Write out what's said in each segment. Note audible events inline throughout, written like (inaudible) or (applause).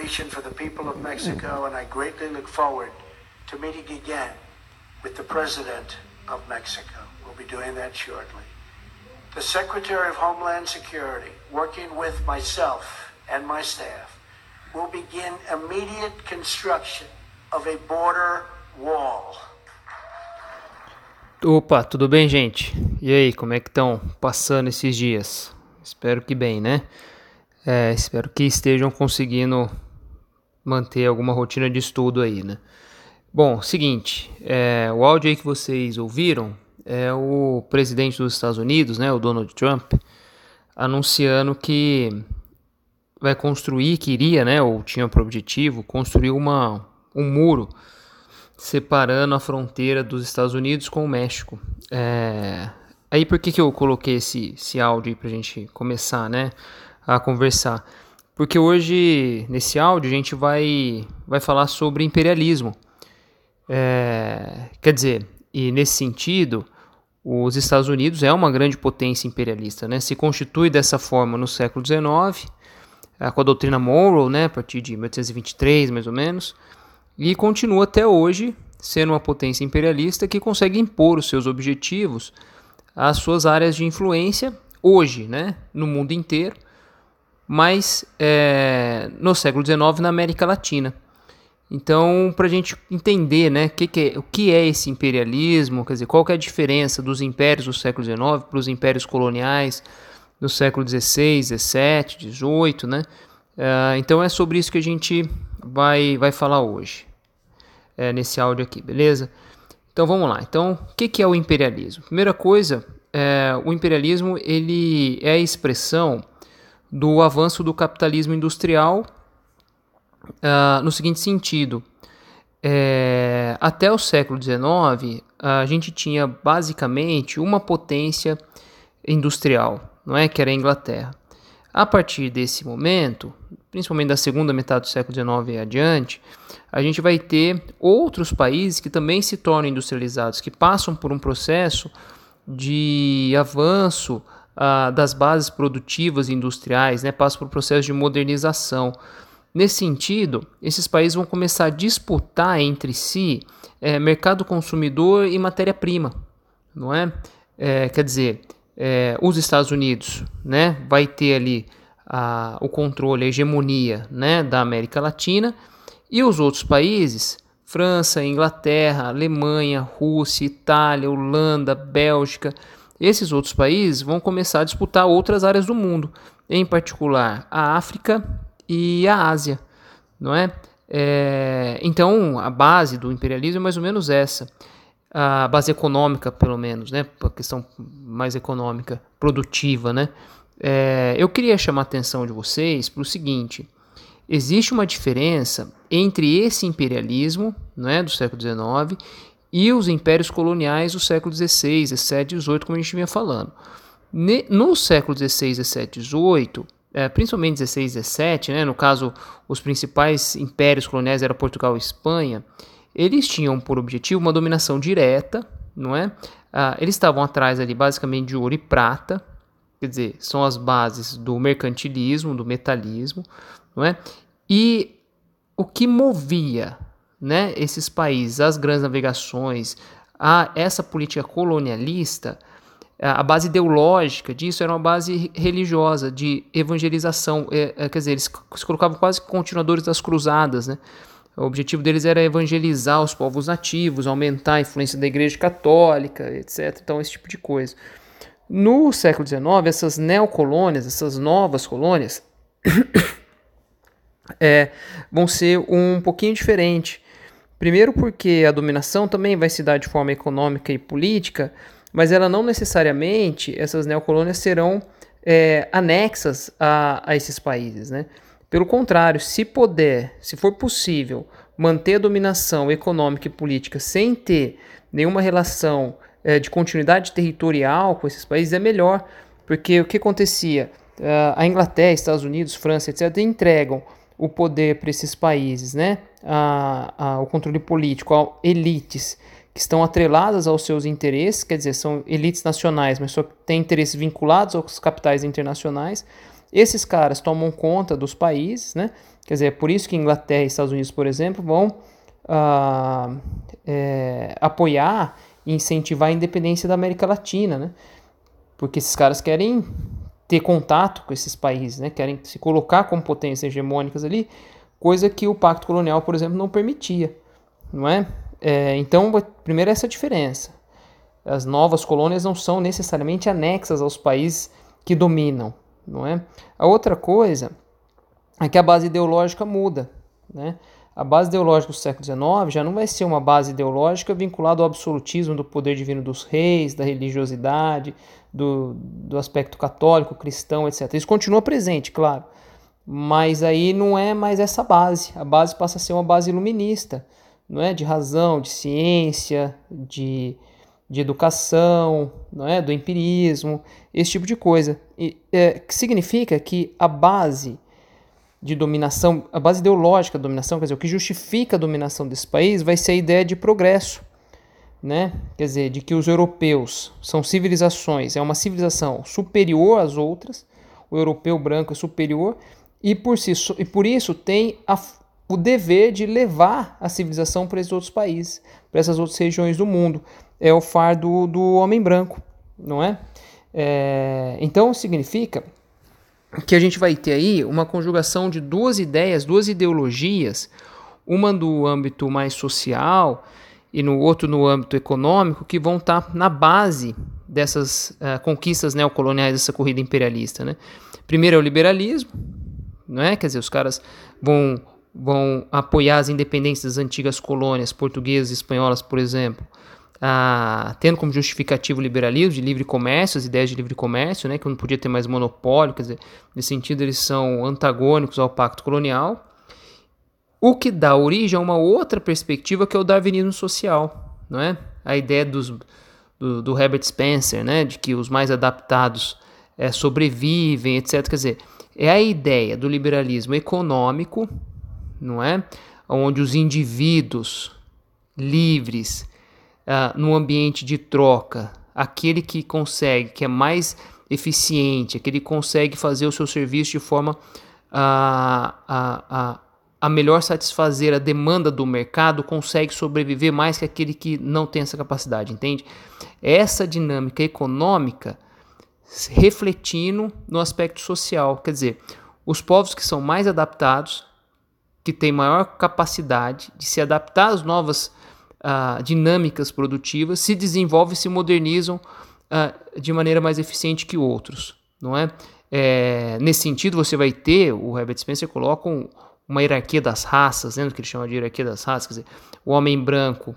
cooperation for the people of Mexico, and I greatly look forward to meeting again with the President of Mexico. We'll be doing that shortly. The Secretary of Homeland Security, working with myself and my staff, will begin immediate construction of a border wall. Opa, tudo bem, gente? E aí, como é que estão passando esses dias? Espero que bem, né? É, espero que estejam conseguindo manter alguma rotina de estudo aí, né? Bom, seguinte, é, o áudio aí que vocês ouviram é o presidente dos Estados Unidos, né, o Donald Trump, anunciando que vai construir, queria, né, ou tinha por objetivo construir uma, um muro separando a fronteira dos Estados Unidos com o México. É... Aí por que, que eu coloquei esse, esse áudio aí pra gente começar, né, a conversar? Porque hoje, nesse áudio, a gente vai, vai falar sobre imperialismo. É... Quer dizer, e nesse sentido, os Estados Unidos é uma grande potência imperialista, né? Se constitui dessa forma no século XIX, é, com a doutrina Monroe, né, a partir de 1823, mais ou menos, e continua até hoje sendo uma potência imperialista que consegue impor os seus objetivos às suas áreas de influência hoje, né, no mundo inteiro, mas é, no século XIX na América Latina. Então, para a gente entender né, que que é, o que é esse imperialismo, quer dizer, qual é a diferença dos impérios do século XIX para os impérios coloniais do século XVI, XVII, XVIII, né? Uh, então é sobre isso que a gente vai, vai falar hoje é, nesse áudio aqui, beleza? Então vamos lá. Então, o que, que é o imperialismo? Primeira coisa, é, o imperialismo ele é a expressão do avanço do capitalismo industrial uh, no seguinte sentido. É, até o século XIX, a gente tinha basicamente uma potência industrial, não é? Que era a Inglaterra. A partir desse momento, principalmente da segunda metade do século XIX e adiante, a gente vai ter outros países que também se tornam industrializados, que passam por um processo de avanço uh, das bases produtivas industriais, né? passam por um processo de modernização. Nesse sentido, esses países vão começar a disputar entre si é, mercado consumidor e matéria-prima, não é? é? Quer dizer, é, os Estados Unidos, né, vai ter ali a, o controle, a hegemonia, né, da América Latina e os outros países, França, Inglaterra, Alemanha, Rússia, Itália, Holanda, Bélgica, esses outros países vão começar a disputar outras áreas do mundo, em particular a África e a Ásia, não é? é então a base do imperialismo é mais ou menos essa a base econômica, pelo menos, né? A questão mais econômica, produtiva, né? É, eu queria chamar a atenção de vocês para o seguinte: existe uma diferença entre esse imperialismo, né, do século XIX, e os impérios coloniais do século XVI, XVII e XVIII, como a gente vinha falando. No século XVI, XVII e XVIII, principalmente XVI e XVII, né, no caso, os principais impérios coloniais eram Portugal e Espanha, eles tinham por objetivo uma dominação direta, não é? Ah, eles estavam atrás ali basicamente de ouro e prata, quer dizer, são as bases do mercantilismo, do metalismo, não é? E o que movia, né, esses países, as grandes navegações, a essa política colonialista, a base ideológica disso era uma base religiosa, de evangelização, é, é, quer dizer, eles se colocavam quase continuadores das cruzadas, né? O objetivo deles era evangelizar os povos nativos, aumentar a influência da Igreja Católica, etc. Então, esse tipo de coisa. No século XIX, essas neocolônias, essas novas colônias, (coughs) é, vão ser um pouquinho diferente. Primeiro, porque a dominação também vai se dar de forma econômica e política, mas ela não necessariamente, essas neocolônias serão é, anexas a, a esses países, né? Pelo contrário, se puder, se for possível, manter a dominação econômica e política sem ter nenhuma relação é, de continuidade territorial com esses países, é melhor. Porque o que acontecia? Uh, a Inglaterra, Estados Unidos, França, etc., entregam o poder para esses países, né? A, a, o controle político, a elites que estão atreladas aos seus interesses, quer dizer, são elites nacionais, mas só têm interesses vinculados aos capitais internacionais. Esses caras tomam conta dos países, né? Quer dizer, é por isso que Inglaterra e Estados Unidos, por exemplo, vão ah, é, apoiar e incentivar a independência da América Latina, né? Porque esses caras querem ter contato com esses países, né? Querem se colocar como potências hegemônicas ali, coisa que o Pacto Colonial, por exemplo, não permitia, não é? é então, primeiro essa diferença. As novas colônias não são necessariamente anexas aos países que dominam, não é? A outra coisa é que a base ideológica muda, né? A base ideológica do século XIX já não vai ser uma base ideológica vinculada ao absolutismo do poder divino dos reis, da religiosidade, do, do aspecto católico, cristão, etc. Isso continua presente, claro, mas aí não é mais essa base. A base passa a ser uma base iluminista, não é? De razão, de ciência, de, de educação, não é? Do empirismo, esse tipo de coisa. E, é, que significa que a base de dominação, a base ideológica da dominação, quer dizer, o que justifica a dominação desse país vai ser a ideia de progresso, né? Quer dizer, de que os europeus são civilizações, é uma civilização superior às outras, o europeu branco é superior e por, si, e por isso tem a, o dever de levar a civilização para esses outros países, para essas outras regiões do mundo. É o fardo do homem branco, não é? é então significa que a gente vai ter aí uma conjugação de duas ideias, duas ideologias, uma do âmbito mais social e no outro no âmbito econômico, que vão estar tá na base dessas uh, conquistas neocoloniais, dessa corrida imperialista. Né? Primeiro é o liberalismo, não é? quer dizer, os caras vão, vão apoiar as independências das antigas colônias portuguesas e espanholas, por exemplo, ah, tendo como justificativo o liberalismo, de livre comércio, as ideias de livre comércio, né, que não podia ter mais monopólio, quer dizer, nesse sentido eles são antagônicos ao pacto colonial, o que dá origem a uma outra perspectiva que é o darwinismo social, não é? A ideia dos, do, do Herbert Spencer, né, de que os mais adaptados é, sobrevivem, etc. Quer dizer, é a ideia do liberalismo econômico, não é? Onde os indivíduos livres uh, no ambiente de troca, aquele que consegue, que é mais eficiente, aquele que consegue fazer o seu serviço de forma a, a, a, a melhor satisfazer a demanda do mercado, consegue sobreviver mais que aquele que não tem essa capacidade, entende? Essa dinâmica econômica refletindo no aspecto social, quer dizer, os povos que são mais adaptados, que têm maior capacidade de se adaptar às novas uh, dinâmicas produtivas se desenvolvem e se modernizam uh, de maneira mais eficiente que outros, não é? é? Nesse sentido, você vai ter, o Herbert Spencer coloca um, uma hierarquia das raças, né, que ele chama de hierarquia das raças, quer dizer, o homem branco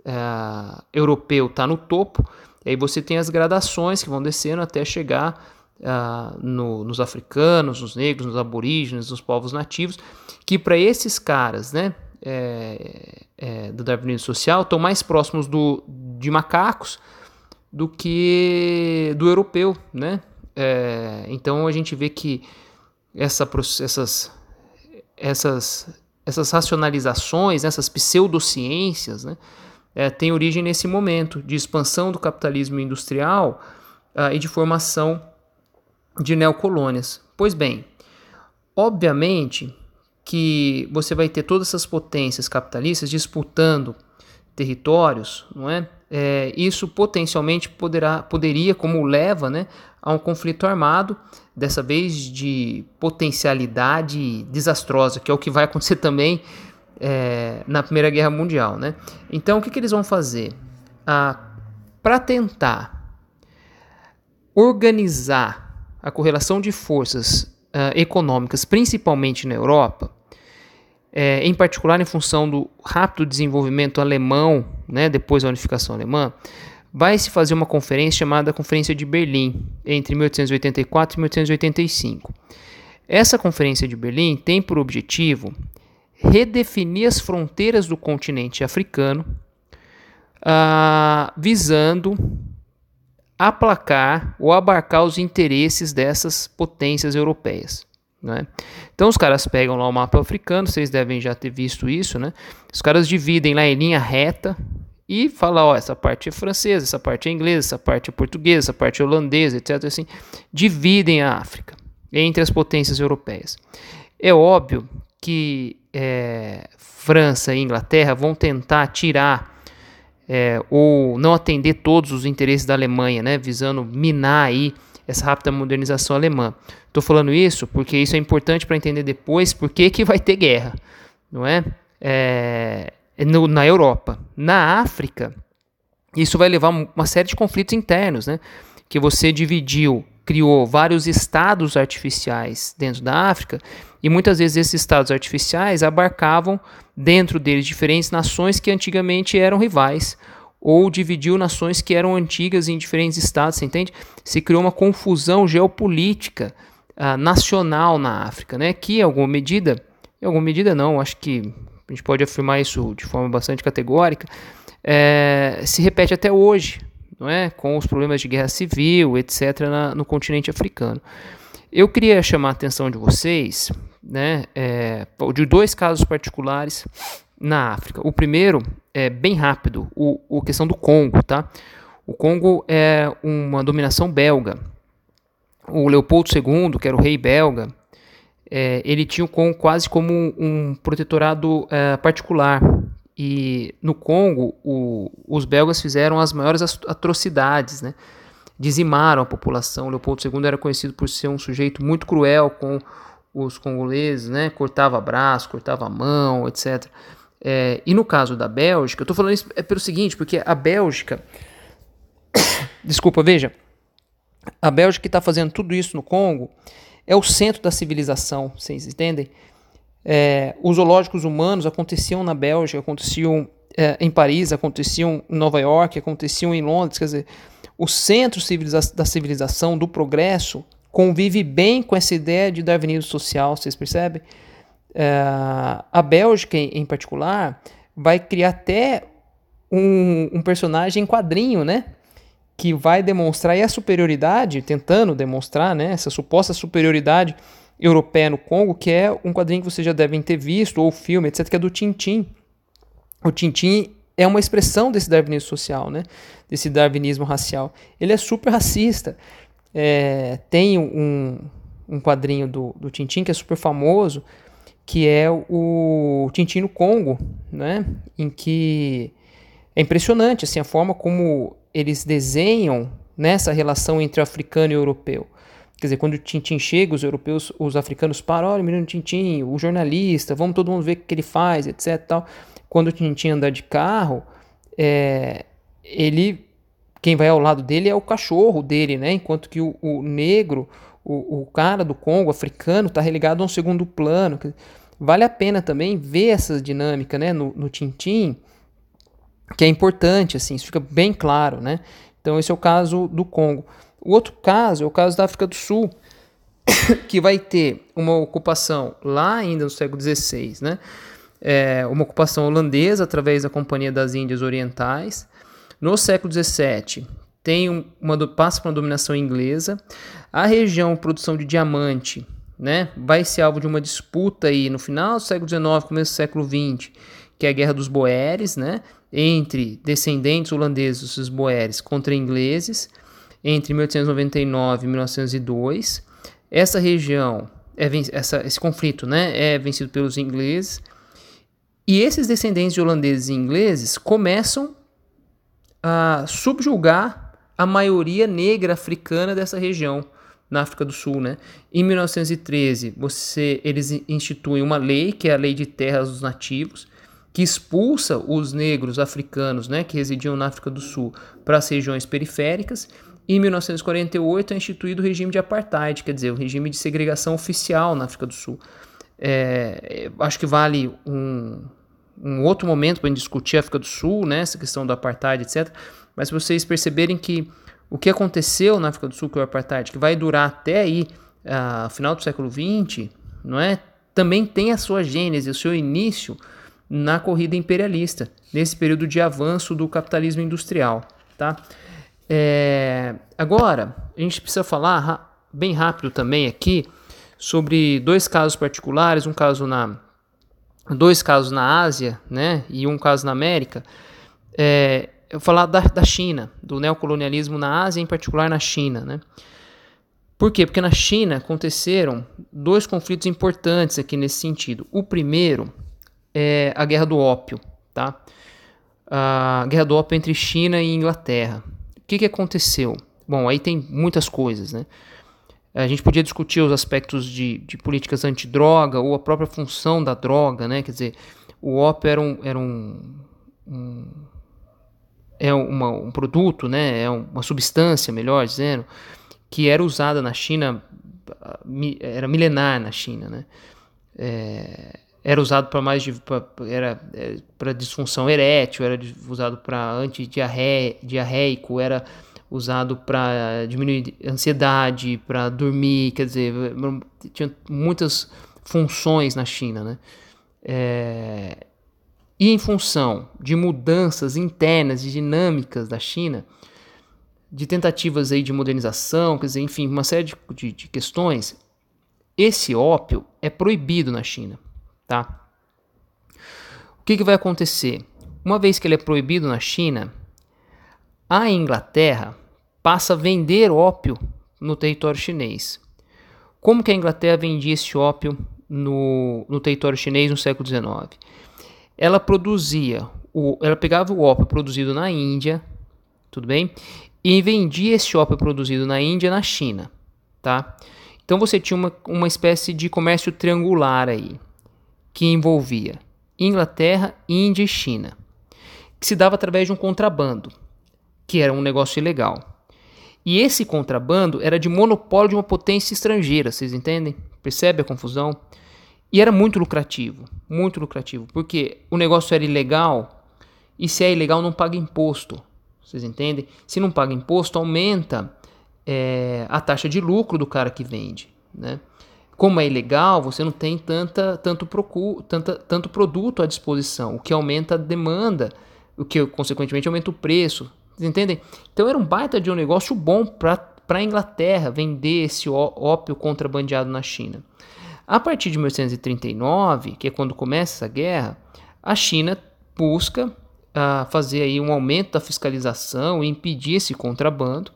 uh, europeu está no topo, e aí você tem as gradações que vão descendo até chegar uh, no, nos africanos, nos negros, nos aborígenes, nos povos nativos, que para esses caras, né, é, é, do darwinismo social estão mais próximos do, de macacos do que do europeu, né? É, então a gente vê que essa, essas, essas, essas racionalizações, essas pseudociências, né, é, têm origem nesse momento de expansão do capitalismo industrial uh, e de formação de neocolônias. Pois bem, obviamente que você vai ter todas essas potências capitalistas disputando territórios, não é? É isso potencialmente poderá, poderia, como leva, né, a um conflito armado, dessa vez de potencialidade desastrosa, que é o que vai acontecer (laughs) também é, na Primeira Guerra Mundial, né? Então, o que, que eles vão fazer? Ah, Para tentar organizar a correlação de forças ah, econômicas, principalmente na Europa, é, em particular em função do rápido desenvolvimento alemão, né, depois da unificação alemã, vai se fazer uma conferência chamada Conferência de Berlim, entre 1884 e 1885. Essa Conferência de Berlim tem por objetivo redefinir as fronteiras do continente africano, ah, visando aplacar ou abarcar os interesses dessas potências europeias. Né? Então os caras pegam lá o mapa africano, vocês devem já ter visto isso, né? Os caras dividem lá em linha reta e falam, ó, essa parte é francesa, essa parte é inglesa, essa parte é portuguesa, essa parte é holandesa, etc. Assim, dividem a África entre as potências europeias. É óbvio que é, França e Inglaterra vão tentar tirar é, ou não atender todos os interesses da Alemanha, né, visando minar aí essa rápida modernização alemã. Estou falando isso porque isso é importante para entender depois por que, que vai ter guerra, não é? é no, na Europa. Na África, isso vai levar uma série de conflitos internos, né? Que você dividiu, criou vários estados artificiais dentro da África e muitas vezes esses estados artificiais abarcavam dentro deles diferentes nações que antigamente eram rivais ou dividiu nações que eram antigas em diferentes estados, você entende? Se criou uma confusão geopolítica uh, nacional na África, né? Que em alguma medida, em alguma medida não, acho que a gente pode afirmar isso de forma bastante categórica, é, se repete até hoje, não é? Com os problemas de guerra civil, etc., na, no continente africano. Eu queria chamar a atenção de vocês, né, é, de dois casos particulares na África. O primeiro é bem rápido, o, o questão do Congo, tá? O Congo é uma dominação belga. O Leopoldo II, que era o rei belga, é, ele tinha o Congo quase como um, protetorado é, particular. E no Congo, o, os belgas fizeram as maiores atrocidades, né? dizimaram a população. Leopoldo II era conhecido por ser um sujeito muito cruel com os congoleses, né? cortava braço, cortava mão, etc. É, e no caso da Bélgica, eu estou falando isso é pelo seguinte, porque a Bélgica. (coughs) Desculpa, veja. A Bélgica está fazendo tudo isso no Congo é o centro da civilização, vocês entendem? É, os zoológicos humanos aconteciam na Bélgica, aconteciam é, em Paris, aconteciam em Nova York, aconteciam em Londres. Quer dizer, o centro civiliza da civilização, do progresso, convive bem com essa ideia de darwinismo social, vocês percebem? Uh, a Bélgica, em, em, particular, vai criar até um, um, personagem em quadrinho, né? Que vai demonstrar a superioridade, tentando demonstrar né, essa suposta superioridade europeia no Congo, que é um quadrinho que vocês já devem ter visto, ou filme, etc., que é do Tintim. O Tintim é uma expressão desse darwinismo social, né? Desse darwinismo racial. Ele é super racista. É, tem um, um quadrinho do, do Tintim que é super famoso, que é o Tintin no Congo, né? Em que é impressionante assim a forma como eles desenham nessa relação entre africano e europeu. Quer dizer, quando o Tintin chega, os europeus, os africanos param, olha o menino Tintin, o jornalista, vamos todo mundo ver o que ele faz, etc. Tal. Quando o Tintin anda de carro, é, ele, quem vai ao lado dele é o cachorro dele, né? Enquanto que o, o negro, o, o, cara do Congo, africano, está relegado a um segundo plano. Vale a pena também ver essa dinâmica né, no, no Tintim, que é importante, assim, isso fica bem claro, né? Então esse é o caso do Congo. O outro caso é o caso da África do Sul, (coughs) que vai ter uma ocupação lá ainda no século XVI, né? É uma ocupação holandesa através da Companhia das Índias Orientais. No século XVII tem uma passa para uma dominação inglesa. A região produção de diamante né, vai ser alvo de uma disputa aí no final do século XIX, começo do século XX, que é a Guerra dos Boeres, né, entre descendentes holandeses dos Boeres contra ingleses, entre 1899 e 1902. Essa região, é, essa, esse conflito né, é vencido pelos ingleses, e esses descendentes de holandeses e ingleses começam a subjugar a maioria negra africana dessa região na África do Sul, né? Em 1913, você, eles instituem uma lei, que é a Lei de Terras dos Nativos, que expulsa os negros africanos, né, que residiam na África do Sul, para as regiões periféricas. Em 1948 é instituído o regime de apartheid, quer dizer, o regime de segregação oficial na África do Sul. É, acho que vale um, um outro momento para discutir a África do Sul, né, essa questão do apartheid, etc. Mas se vocês perceberem que o que aconteceu na África do Sul com o apartheid, que vai durar até aí, uh, final do século XX, não é? Também tem a sua gênese, o seu início na corrida imperialista, nesse período de avanço do capitalismo industrial, tá? É, agora, a gente precisa falar bem rápido também aqui sobre dois casos particulares, um caso na dois casos na Ásia, né, e um caso na América. É, eu vou falar da, da China, do neocolonialismo na Ásia, em particular na China. Né? Por quê? Porque na China aconteceram dois conflitos importantes aqui nesse sentido. O primeiro é a Guerra do Ópio, tá? A Guerra do Ópio entre China e Inglaterra. O que, que aconteceu? Bom, aí tem muitas coisas, né? A gente podia discutir os aspectos de, de políticas antidroga ou a própria função da droga, né? Quer dizer, o ópio era um, era um, um é uma, um produto, né? É uma substância, melhor dizendo, que era usada na China, era milenar na China, né? É, era usado para mais de pra, era é, para disfunção erétil, era usado para antidiarreico, era usado para diminuir ansiedade, para dormir, quer dizer, tinha muitas funções na China, né? É, e em função de mudanças internas e dinâmicas da China, de tentativas aí de modernização, quer dizer, enfim, uma série de, de, de questões, esse ópio é proibido na China, tá? O que, que vai acontecer? Uma vez que ele é proibido na China, a Inglaterra passa a vender ópio no território chinês. Como que a Inglaterra vendia esse ópio no, no território chinês no século XIX? Ela produzia, o, ela pegava o ópio produzido na Índia, tudo bem? e vendia esse ópio produzido na Índia na China, tá? Então você tinha uma, uma espécie de comércio triangular aí, que envolvia Inglaterra, Índia e China, que se dava através de um contrabando, que era um negócio ilegal. E esse contrabando era de monopólio de uma potência estrangeira, vocês entendem? Percebe a confusão? E era muito lucrativo, muito lucrativo, porque o negócio era ilegal e se é ilegal não paga imposto. Vocês entendem? Se não paga imposto, aumenta é, a taxa de lucro do cara que vende. Né? Como é ilegal, você não tem tanta, tanto, procura, tanta, tanto produto à disposição, o que aumenta a demanda, o que consequentemente aumenta o preço. Vocês entendem? Então era um baita de um negócio bom para a Inglaterra vender esse ópio contrabandeado na China. A partir de 1839, que é quando começa essa guerra, a China busca a fazer aí um aumento da fiscalização e impedir esse contrabando,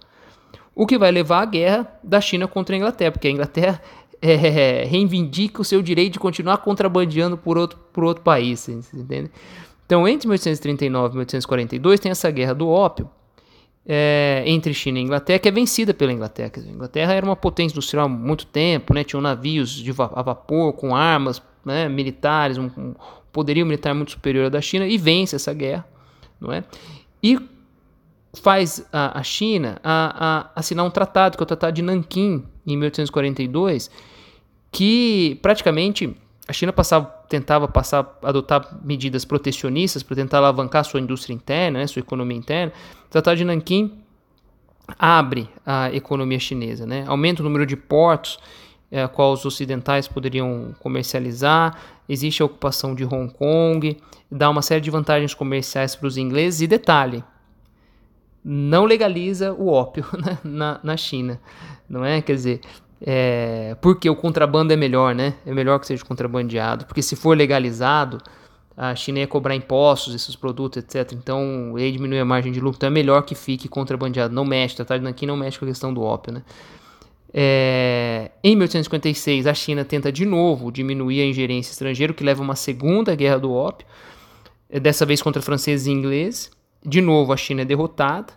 o que vai levar à guerra da China contra a Inglaterra, porque a Inglaterra (laughs) é, reivindica o seu direito de continuar contrabandeando por outro, por outro país, vocês entendem? Então, entre 1839 e 1842 tem essa guerra do ópio é, entre China e Inglaterra, que é vencida pela Inglaterra. A Inglaterra era uma potência industrial há muito tempo, né? tinham navios de va a vapor com armas né? militares, um, um poderio militar muito superior ao da China e vence essa guerra, não é? E faz a, a China a, a assinar um tratado, que é o Tratado de Nanquim, em 1842, que praticamente a China passava, tentava passar, adotar medidas protecionistas para tentar alavancar sua indústria interna, né, sua economia interna. O Tratado de Nanquim abre a economia chinesa, né, aumenta o número de portos é, a qual os ocidentais poderiam comercializar, existe a ocupação de Hong Kong, dá uma série de vantagens comerciais para os ingleses e detalhe, não legaliza o ópio (laughs) na, na China, não é? Quer dizer, é, porque o contrabando é melhor, né? É melhor que seja contrabandeado, porque se for legalizado, a China ia cobrar impostos desses produtos, etc. Então, aí diminui a margem de lucro. Então, é melhor que fique contrabandeado. Não mexe, tá? Aqui não mexe com a questão do ópio, né? É, em 1856, a China tenta de novo diminuir a ingerência estrangeira, o que leva a uma segunda guerra do ópio, dessa vez contra franceses e ingleses. De novo, a China é derrotada.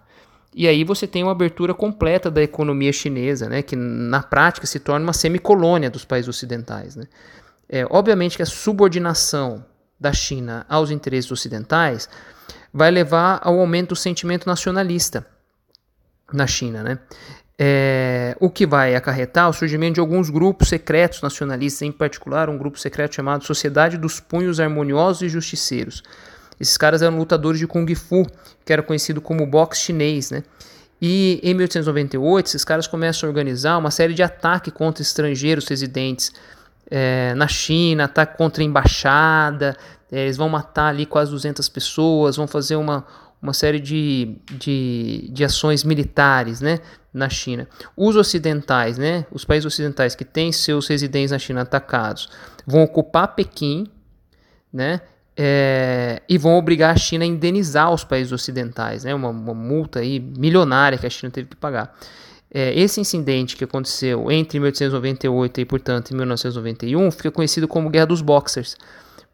E aí você tem uma abertura completa da economia chinesa, né, que na prática se torna uma semicolônia dos países ocidentais. Né. É, obviamente que a subordinação da China aos interesses ocidentais vai levar ao aumento do sentimento nacionalista na China. Né? É, o que vai acarretar o surgimento de alguns grupos secretos nacionalistas, em particular um grupo secreto chamado Sociedade dos Punhos Harmoniosos e Justiceiros. Esses caras eram lutadores de Kung Fu, que era conhecido como boxe chinês, né? E em 1898, esses caras começam a organizar uma série de ataques contra estrangeiros residentes é, na China, ataque contra a embaixada, é, eles vão matar ali quase 200 pessoas, vão fazer uma, uma série de, de, de ações militares né, na China. Os ocidentais, né, os países ocidentais que têm seus residentes na China atacados, vão ocupar Pequim né, é, e vão obrigar a China a indenizar os países ocidentais, né, uma, uma multa aí milionária que a China teve que pagar. É, esse incidente que aconteceu entre 1898 e, portanto, 1991 fica conhecido como Guerra dos Boxers,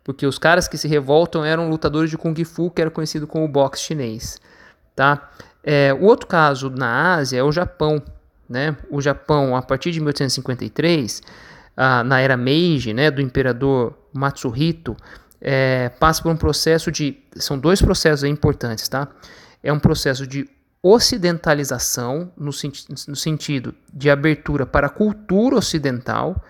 porque os caras que se revoltam eram lutadores de Kung Fu, que era conhecido como boxe chinês. Tá? É, o outro caso na Ásia é o Japão. Né? O Japão, a partir de 1853, ah, na era Meiji, né, do imperador Matsuhito, é, passa por um processo de. São dois processos importantes, tá? É um processo de ocidentalização, no, no sentido de abertura para a cultura ocidental,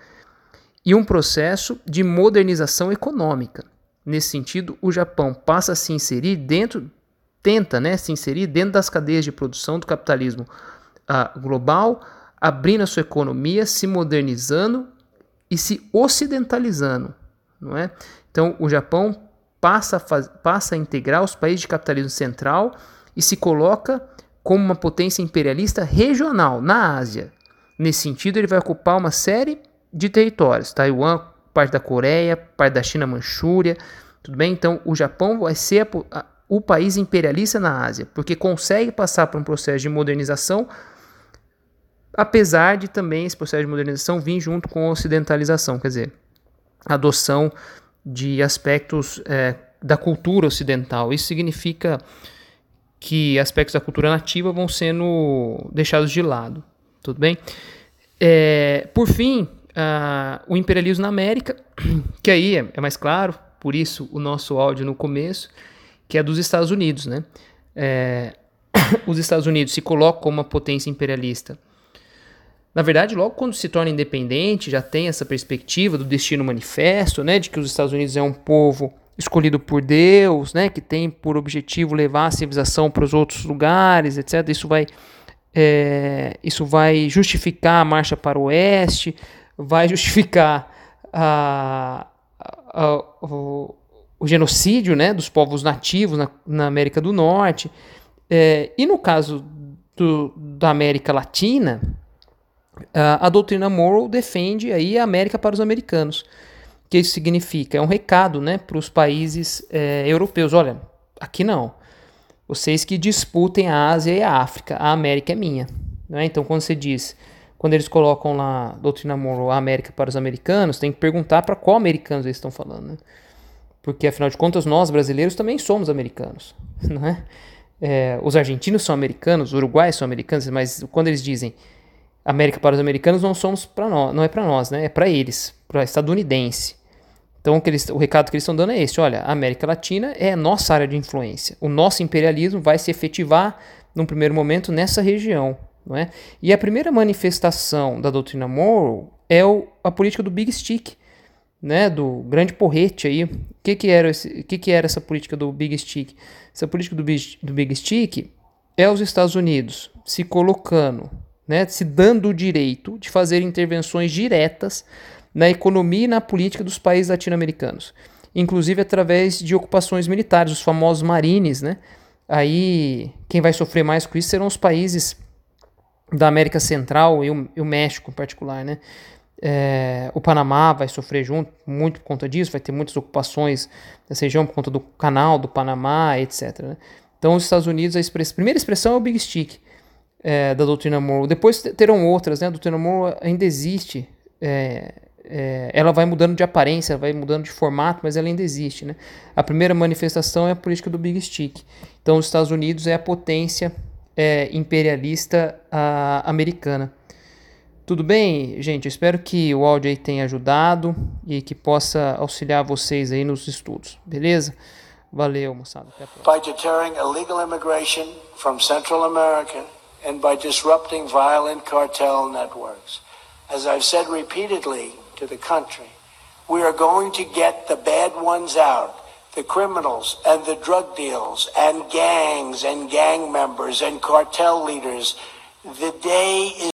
e um processo de modernização econômica. Nesse sentido, o Japão passa a se inserir dentro, tenta né, se inserir dentro das cadeias de produção do capitalismo uh, global, abrindo a sua economia, se modernizando e se ocidentalizando. Não é? Então, o Japão passa a, faz, passa a integrar os países de capitalismo central e se coloca como uma potência imperialista regional na Ásia. Nesse sentido, ele vai ocupar uma série de territórios: Taiwan, parte da Coreia, parte da China, Manchúria. Tudo bem? Então, o Japão vai ser a, a, o país imperialista na Ásia, porque consegue passar por um processo de modernização, apesar de também esse processo de modernização vir junto com a ocidentalização, quer dizer, adoção de aspectos é, da cultura ocidental. Isso significa que aspectos da cultura nativa vão sendo deixados de lado. Tudo bem? É, por fim, o imperialismo na América, (clears throat) que aí é, é, mais claro, por isso o nosso áudio no começo, que é dos Estados Unidos. Né? É, (clears throat) os Estados Unidos se colocam como uma potência imperialista. Na verdade, logo quando se torna independente, já tem essa perspectiva do destino manifesto, né, de que os Estados Unidos é um povo escolhido por Deus, né, que tem por objetivo levar a civilização para os outros lugares, etc. Isso vai, é, isso vai justificar a marcha para o oeste, vai (laughs) justificar a, a, o, o, genocídio né, dos povos nativos na, na América do Norte. É, e no caso do, da América Latina, a doutrina Morrow defende aí a América para os americanos que isso significa? É um recado né, para os países é, europeus. Olha, aqui não. Vocês que disputem a Ásia e a África, a América é minha. Né? Então, quando você diz, quando eles colocam lá doutrina Monroe, a América para os americanos, tem que perguntar para qual americanos eles estão falando. Né? Porque, afinal de contas, nós brasileiros também somos americanos. (laughs) Não é? É, os argentinos são americanos, os uruguaios são americanos, mas quando eles dizem América para os americanos, não somos para nós, não é para nós, né? É para eles, para estadunidense. Então, o, eles, o recado que eles estão dando é esse: olha, a América Latina é a nossa área de influência. O nosso imperialismo vai se efetivar, num primeiro momento, nessa região. Não é? E a primeira manifestação da doutrina Monroe é o, a política do Big Stick, né, do grande porrete aí. O que, que, era, esse, que, que era essa política do Big Stick? Essa política do Big, do Big Stick é os Estados Unidos se colocando, né, se dando o direito de fazer intervenções diretas na economia e na política dos países latino-americanos, inclusive através de ocupações militares, os famosos marines, né? Aí quem vai sofrer mais com isso serão os países da América Central e o, e o México em particular, né? É, o Panamá vai sofrer junto, muito por conta disso, vai ter muitas ocupações nessa região por conta do canal do Panamá, etc. Né? Então, os Estados Unidos, a, express, a primeira expressão é o Big Stick é, da doutrina Monroe. Depois terão outras, né? A doutrina Monroe ainda existe é, é, ela vai mudando de aparência, vai mudando de formato, mas ela ainda existe. Né? A primeira manifestação é a política do Big Stick. Então, os Estados Unidos é a potência é, imperialista a, americana. Tudo bem, gente? Espero que o áudio aí tenha ajudado e que possa auxiliar vocês aí nos estudos, beleza? Valeu, moçada. Até a próxima. And by disrupting violent cartel networks. As I've said repeatedly, to the country. We are going to get the bad ones out, the criminals and the drug deals and gangs and gang members and cartel leaders. The day is